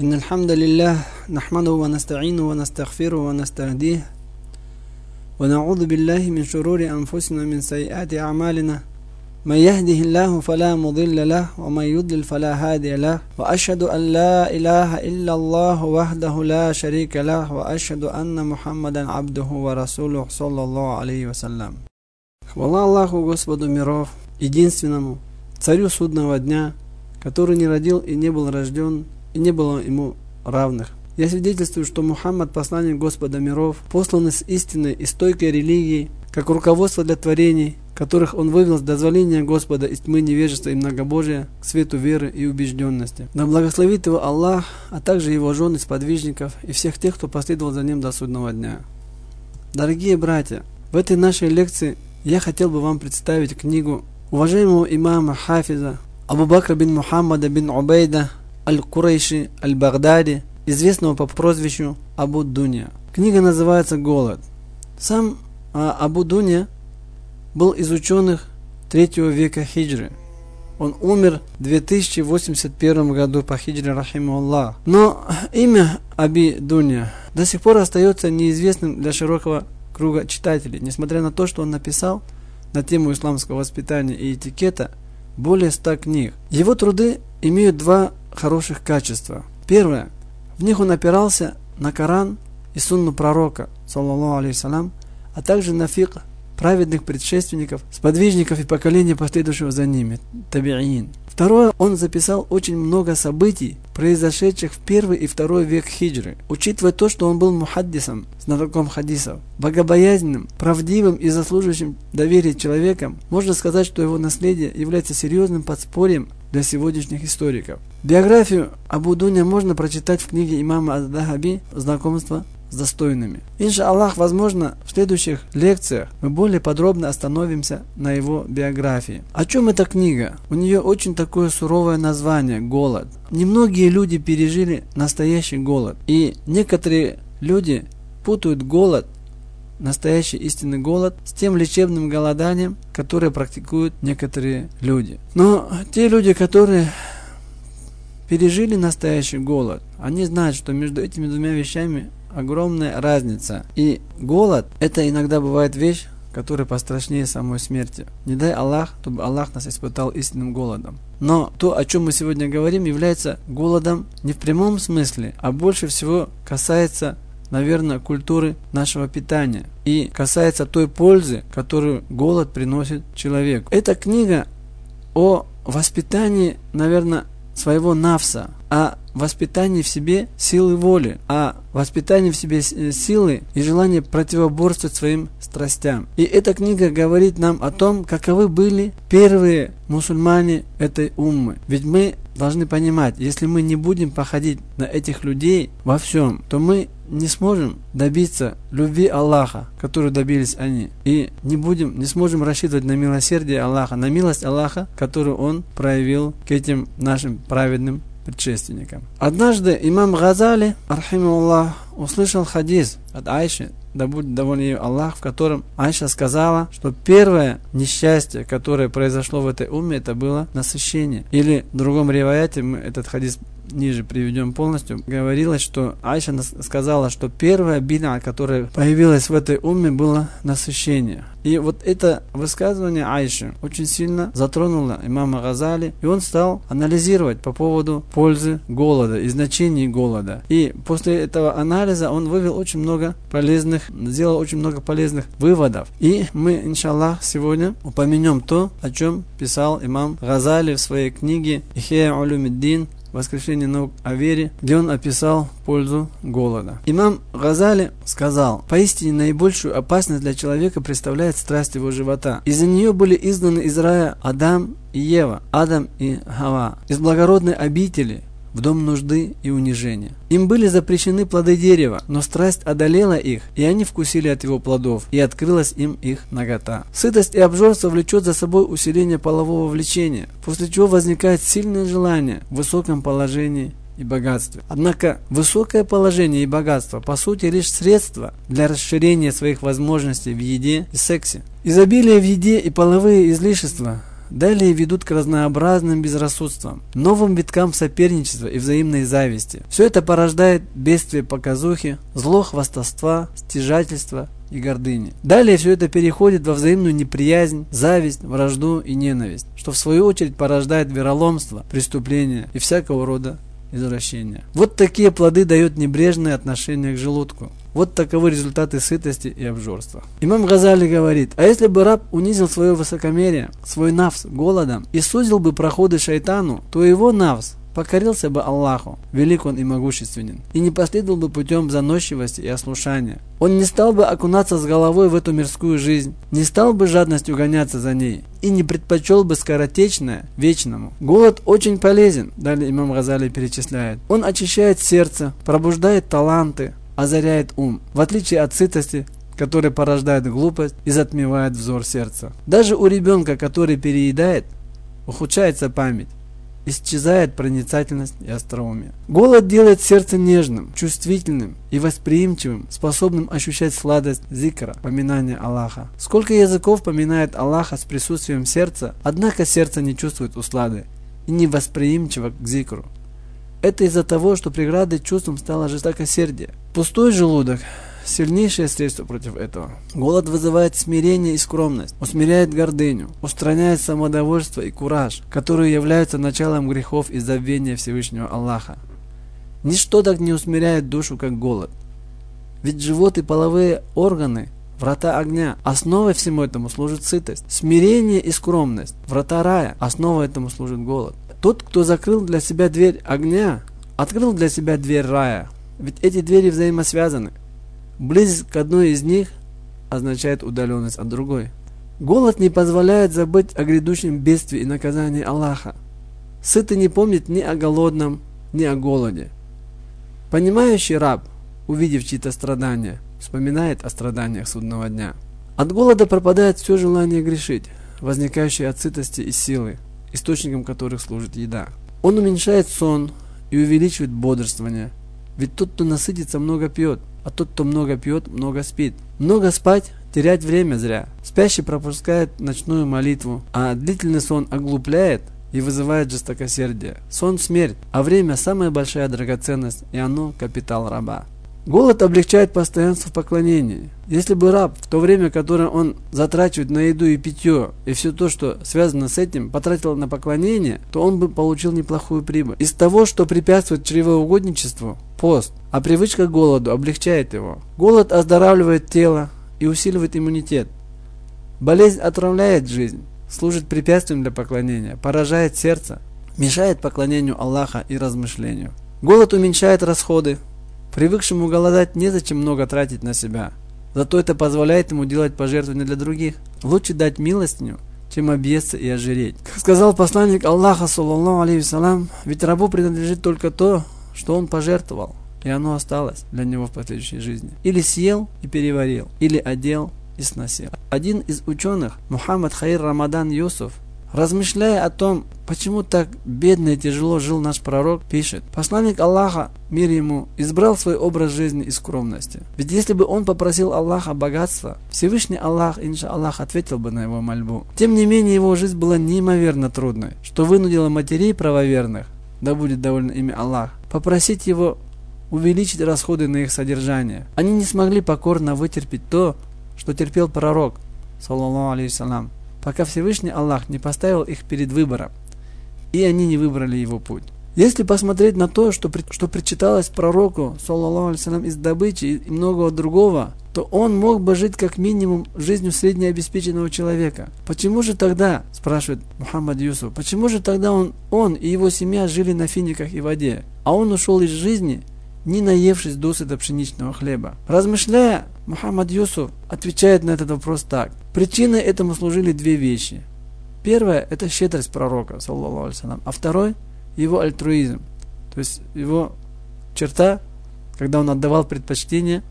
إن الحمد لله نحمده ونستعينه ونستغفره ونستهديه ونعوذ بالله من شرور أنفسنا من سيئات أعمالنا. من يهده الله فلا مضل له ومن يضلل فلا هادي له. وأشهد أن لا إله إلا الله وحده لا شريك له. وأشهد أن محمدا عبده ورسوله صلى الله عليه وسلم. والله الله Господу миров, единственному, царю судного дня, который не родил и не был рожден, и не было ему равных. Я свидетельствую, что Мухаммад, посланник Господа миров, послан с истинной и стойкой религией, как руководство для творений, которых он вывел с дозволения Господа из тьмы невежества и многобожия к свету веры и убежденности. Да благословит его Аллах, а также его жены, сподвижников и всех тех, кто последовал за ним до судного дня. Дорогие братья, в этой нашей лекции я хотел бы вам представить книгу уважаемого имама Хафиза Абу Бакра бин Мухаммада бин Убейда Аль-Курайши Аль-Багдади, известного по прозвищу Абу Дуня. Книга называется «Голод». Сам а, Абу Дуня был из ученых третьего века хиджры. Он умер в 2081 году по хиджре Рахиму Аллах. Но имя Аби Дуня до сих пор остается неизвестным для широкого круга читателей, несмотря на то, что он написал на тему исламского воспитания и этикета более ста книг. Его труды имеют два хороших качества. Первое. В них он опирался на Коран и сунну пророка, саллаллаху алейхиссалям, а также на фикх праведных предшественников, сподвижников и поколения последующего за ними, табиин. Второе, он записал очень много событий, произошедших в первый и второй век хиджры. Учитывая то, что он был мухаддисом, знатоком хадисов, богобоязненным, правдивым и заслуживающим доверия человеком, можно сказать, что его наследие является серьезным подспорьем для сегодняшних историков. Биографию Абу Дуня можно прочитать в книге имама Ад-Дахаби «Знакомство с достойными. Инша Аллах, возможно, в следующих лекциях мы более подробно остановимся на его биографии. О чем эта книга? У нее очень такое суровое название – «Голод». Немногие люди пережили настоящий голод. И некоторые люди путают голод настоящий истинный голод с тем лечебным голоданием, которое практикуют некоторые люди. Но те люди, которые пережили настоящий голод, они знают, что между этими двумя вещами огромная разница. И голод – это иногда бывает вещь, которая пострашнее самой смерти. Не дай Аллах, чтобы Аллах нас испытал истинным голодом. Но то, о чем мы сегодня говорим, является голодом не в прямом смысле, а больше всего касается наверное, культуры нашего питания и касается той пользы, которую голод приносит человеку. Эта книга о воспитании, наверное, своего навса, о воспитании в себе силы воли, о воспитании в себе э, силы и желания противоборствовать своим страстям. И эта книга говорит нам о том, каковы были первые мусульмане этой уммы. Ведь мы должны понимать, если мы не будем походить на этих людей во всем, то мы не сможем добиться любви Аллаха, которую добились они. И не будем, не сможем рассчитывать на милосердие Аллаха, на милость Аллаха, которую Он проявил к этим нашим праведным предшественникам. Однажды имам Газали, архимуллах, услышал хадис от Айши, да будет доволен ее Аллах, в котором Айша сказала, что первое несчастье, которое произошло в этой уме, это было насыщение. Или в другом реваяте, мы этот хадис ниже приведем полностью, говорилось, что Айша сказала, что первая бина, которая появилась в этой уме, было насыщение. И вот это высказывание Айши очень сильно затронуло имама Газали, и он стал анализировать по поводу пользы голода и значений голода. И после этого анализа он вывел очень много полезных, сделал очень много полезных выводов. И мы, иншаллах, сегодня упомянем то, о чем писал имам Газали в своей книге Ихея Улюмиддин «Воскрешение наук о вере», где он описал пользу голода. Имам Газали сказал, «Поистине наибольшую опасность для человека представляет страсть его живота. Из-за нее были изгнаны из рая Адам и Ева, Адам и Хава. Из благородной обители в дом нужды и унижения. Им были запрещены плоды дерева, но страсть одолела их, и они вкусили от его плодов, и открылась им их нагота. Сытость и обжорство влечет за собой усиление полового влечения, после чего возникает сильное желание в высоком положении и богатстве. Однако высокое положение и богатство по сути лишь средство для расширения своих возможностей в еде и сексе. Изобилие в еде и половые излишества Далее ведут к разнообразным безрассудствам, новым виткам соперничества и взаимной зависти. Все это порождает бедствие показухи, зло хвастовства, стяжательства и гордыни. Далее все это переходит во взаимную неприязнь, зависть, вражду и ненависть, что в свою очередь порождает вероломство, преступления и всякого рода извращения. Вот такие плоды дает небрежное отношение к желудку. Вот таковы результаты сытости и обжорства. Имам Газали говорит, а если бы раб унизил свое высокомерие, свой навс голодом и сузил бы проходы шайтану, то его навс покорился бы Аллаху, велик он и могущественен, и не последовал бы путем заносчивости и ослушания. Он не стал бы окунаться с головой в эту мирскую жизнь, не стал бы жадностью гоняться за ней, и не предпочел бы скоротечное вечному. Голод очень полезен, далее имам Газали перечисляет. Он очищает сердце, пробуждает таланты, озаряет ум, в отличие от сытости, которая порождает глупость и затмевает взор сердца. Даже у ребенка, который переедает, ухудшается память, исчезает проницательность и остроумие. Голод делает сердце нежным, чувствительным и восприимчивым, способным ощущать сладость зикра, поминания Аллаха. Сколько языков поминает Аллаха с присутствием сердца, однако сердце не чувствует услады и не восприимчиво к зикру. Это из-за того, что преградой чувством стало жестокосердие. Пустой желудок сильнейшее средство против этого. Голод вызывает смирение и скромность, усмиряет гордыню, устраняет самодовольство и кураж, которые являются началом грехов и забвения Всевышнего Аллаха. Ничто так не усмиряет душу, как голод. Ведь живот и половые органы – врата огня. Основой всему этому служит сытость. Смирение и скромность – врата рая. Основой этому служит голод. Тот, кто закрыл для себя дверь огня, открыл для себя дверь рая. Ведь эти двери взаимосвязаны. Близость к одной из них означает удаленность от другой. Голод не позволяет забыть о грядущем бедствии и наказании Аллаха. Сытый не помнит ни о голодном, ни о голоде. Понимающий раб, увидев чьи-то страдания, вспоминает о страданиях судного дня. От голода пропадает все желание грешить, возникающее от сытости и силы, источником которых служит еда. Он уменьшает сон и увеличивает бодрствование, ведь тот, кто насытится, много пьет – а тот, кто много пьет, много спит. Много спать – терять время зря. Спящий пропускает ночную молитву, а длительный сон оглупляет и вызывает жестокосердие. Сон – смерть, а время – самая большая драгоценность, и оно – капитал раба. Голод облегчает постоянство в поклонении. Если бы раб, в то время, которое он затрачивает на еду и питье, и все то, что связано с этим, потратил на поклонение, то он бы получил неплохую прибыль. Из того, что препятствует чревоугодничеству, пост, а привычка к голоду облегчает его. Голод оздоравливает тело и усиливает иммунитет. Болезнь отравляет жизнь, служит препятствием для поклонения, поражает сердце, мешает поклонению Аллаха и размышлению. Голод уменьшает расходы, Привыкшему голодать незачем много тратить на себя. Зато это позволяет ему делать пожертвования для других. Лучше дать милостыню, чем объесться и ожиреть. Как сказал посланник Аллаха, саллаллаху алейхи ведь рабу принадлежит только то, что он пожертвовал, и оно осталось для него в последующей жизни. Или съел и переварил, или одел и сносил. Один из ученых, Мухаммад Хаир Рамадан Юсуф, Размышляя о том, почему так бедно и тяжело жил наш пророк, пишет, посланник Аллаха, мир ему, избрал свой образ жизни и скромности. Ведь если бы он попросил Аллаха богатства, Всевышний Аллах, инша Аллах, ответил бы на его мольбу. Тем не менее, его жизнь была неимоверно трудной, что вынудило матерей правоверных, да будет доволен ими Аллах, попросить его увеличить расходы на их содержание. Они не смогли покорно вытерпеть то, что терпел пророк, саллаллаху алейхиссалям, пока Всевышний Аллах не поставил их перед выбором, и они не выбрали его путь. Если посмотреть на то, что, что причиталось пророку, саллаллаху алейhi из добычи и многого другого, то он мог бы жить как минимум жизнью среднеобеспеченного человека. Почему же тогда, спрашивает Мухаммад Юсуф, почему же тогда он, он и его семья жили на финиках и воде, а он ушел из жизни – не наевшись досыта пшеничного хлеба. Размышляя, Мухаммад Юсуф отвечает на этот вопрос так. Причиной этому служили две вещи. Первое – это щедрость пророка, саллаллаху алейhi а второй – его альтруизм, то есть его черта, когда он отдавал предпочтение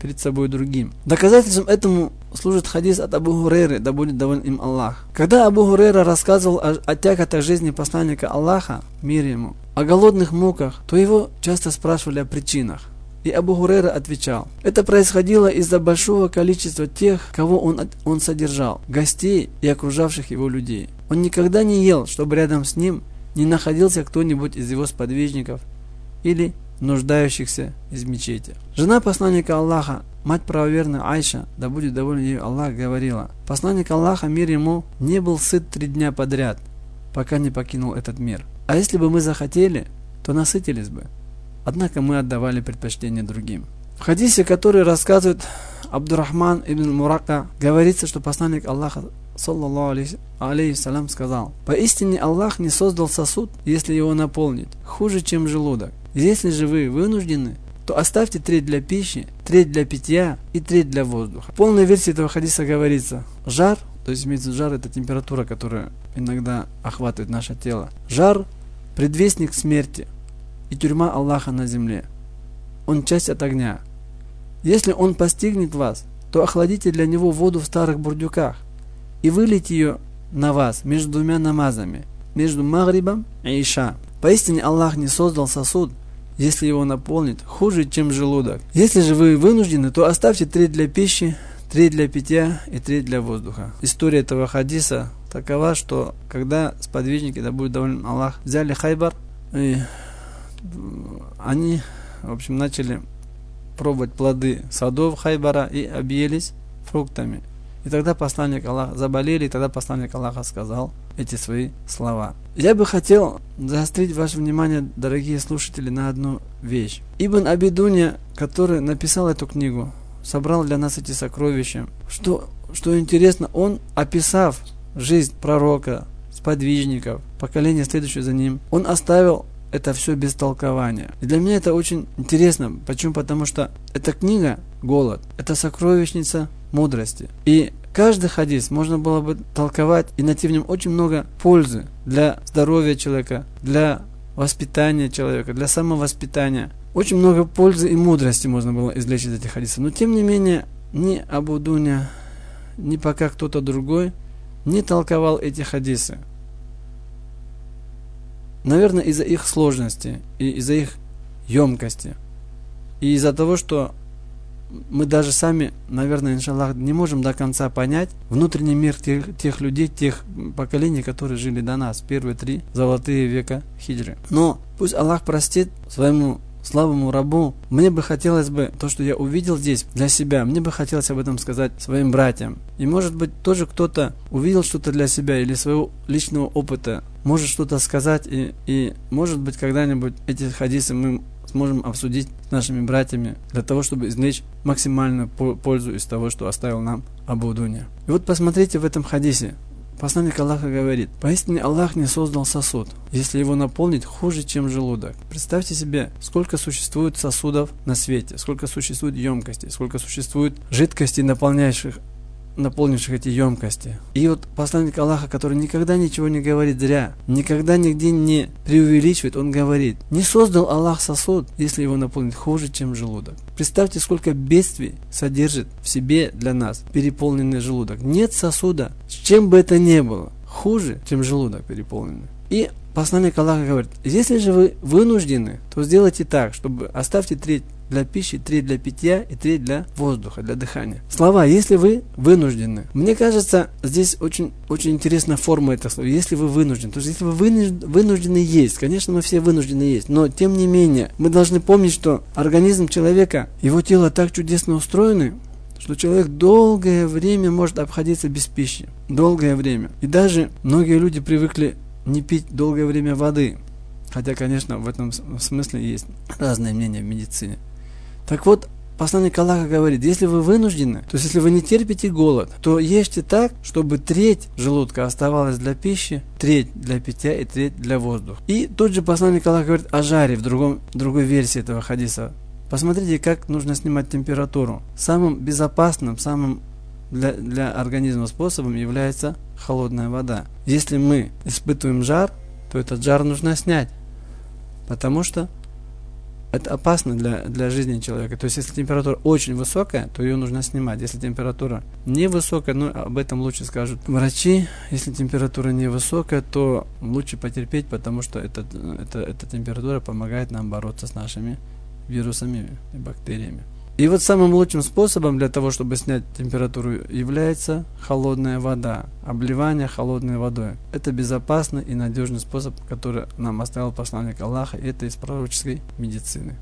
перед собой другим. Доказательством этому служит хадис от Абу Хурейры, да будет доволен им Аллах. Когда Абу Хурейра рассказывал о, о тяготах жизни посланника Аллаха, мир ему, о голодных муках, то его часто спрашивали о причинах. И Абу Хурейра отвечал, это происходило из-за большого количества тех, кого он, он содержал, гостей и окружавших его людей. Он никогда не ел, чтобы рядом с ним не находился кто-нибудь из его сподвижников или нуждающихся из мечети. Жена посланника Аллаха, мать правоверная Айша, да будет доволен ею Аллах, говорила, посланник Аллаха, мир ему, не был сыт три дня подряд, пока не покинул этот мир. А если бы мы захотели, то насытились бы. Однако мы отдавали предпочтение другим. В хадисе, который рассказывает Абдурахман ибн Мурака, говорится, что посланник Аллаха саллаллаху алейхиссалям сказал, «Поистине Аллах не создал сосуд, если его наполнить, хуже, чем желудок. Если же вы вынуждены, то оставьте треть для пищи, треть для питья и треть для воздуха». В полной версии этого хадиса говорится, жар, то есть имеется жар, это температура, которая иногда охватывает наше тело. Жар – предвестник смерти и тюрьма Аллаха на земле. Он часть от огня. Если он постигнет вас, то охладите для него воду в старых бурдюках и вылейте ее на вас между двумя намазами, между Магрибом и Иша. Поистине Аллах не создал сосуд, если его наполнит, хуже, чем желудок. Если же вы вынуждены, то оставьте треть для пищи, треть для питья и треть для воздуха. История этого хадиса такова, что когда сподвижники, да будет доволен Аллах, взяли Хайбар, и они, в общем, начали пробовать плоды садов Хайбара и объелись фруктами. И тогда посланник Аллаха заболели, и тогда посланник Аллаха сказал эти свои слова. Я бы хотел заострить ваше внимание, дорогие слушатели, на одну вещь. Ибн Абидуня, который написал эту книгу, собрал для нас эти сокровища. Что, что интересно, он, описав жизнь пророка, сподвижников, поколения следующее за ним, он оставил это все без толкования. И для меня это очень интересно. Почему? Потому что эта книга «Голод» – это сокровищница мудрости. И каждый хадис можно было бы толковать и найти в нем очень много пользы для здоровья человека, для воспитания человека, для самовоспитания. Очень много пользы и мудрости можно было извлечь из этих хадисов. Но тем не менее, ни Абу Дуня, ни пока кто-то другой не толковал эти хадисы. Наверное, из-за их сложности и из-за их емкости. И из-за того, что мы даже сами, наверное, иншаллах, не можем до конца понять внутренний мир тех, тех людей, тех поколений, которые жили до нас, первые три золотые века хиджры. Но пусть Аллах простит своему слабому рабу. Мне бы хотелось бы, то, что я увидел здесь для себя, мне бы хотелось об этом сказать своим братьям. И может быть тоже кто-то увидел что-то для себя или своего личного опыта, может что-то сказать и, и может быть когда-нибудь эти хадисы мы сможем обсудить с нашими братьями для того, чтобы извлечь максимальную пользу из того, что оставил нам Абу Дуня. И вот посмотрите в этом хадисе. Посланник Аллаха говорит, поистине Аллах не создал сосуд, если его наполнить хуже, чем желудок. Представьте себе, сколько существует сосудов на свете, сколько существует емкостей, сколько существует жидкостей, наполняющих наполнивших эти емкости. И вот посланник Аллаха, который никогда ничего не говорит зря, никогда нигде не преувеличивает, он говорит, не создал Аллах сосуд, если его наполнить хуже, чем желудок. Представьте, сколько бедствий содержит в себе для нас переполненный желудок. Нет сосуда, с чем бы это ни было, хуже, чем желудок переполненный. И посланник Аллаха говорит, если же вы вынуждены, то сделайте так, чтобы оставьте треть для пищи, треть для питья и треть для воздуха, для дыхания. Слова, если вы вынуждены. Мне кажется, здесь очень, очень интересная форма этого слова. Если вы вынуждены. То есть, если вы вынуждены есть, конечно, мы все вынуждены есть, но тем не менее, мы должны помнить, что организм человека, его тело так чудесно устроены, что человек долгое время может обходиться без пищи. Долгое время. И даже многие люди привыкли не пить долгое время воды. Хотя, конечно, в этом смысле есть разные мнения в медицине. Так вот, посланник Аллаха говорит, если вы вынуждены, то есть если вы не терпите голод, то ешьте так, чтобы треть желудка оставалась для пищи, треть для питья и треть для воздуха. И тот же посланник Аллаха говорит о жаре в другом, другой версии этого хадиса. Посмотрите, как нужно снимать температуру. Самым безопасным, самым для, для организма способом является холодная вода. Если мы испытываем жар, то этот жар нужно снять. Потому что это опасно для, для жизни человека. То есть, если температура очень высокая, то ее нужно снимать. Если температура невысокая, ну, об этом лучше скажут врачи. Если температура невысокая, то лучше потерпеть, потому что это, это, эта температура помогает нам бороться с нашими вирусами и бактериями. И вот самым лучшим способом для того, чтобы снять температуру, является холодная вода, обливание холодной водой. Это безопасный и надежный способ, который нам оставил посланник Аллаха, и это из пророческой медицины.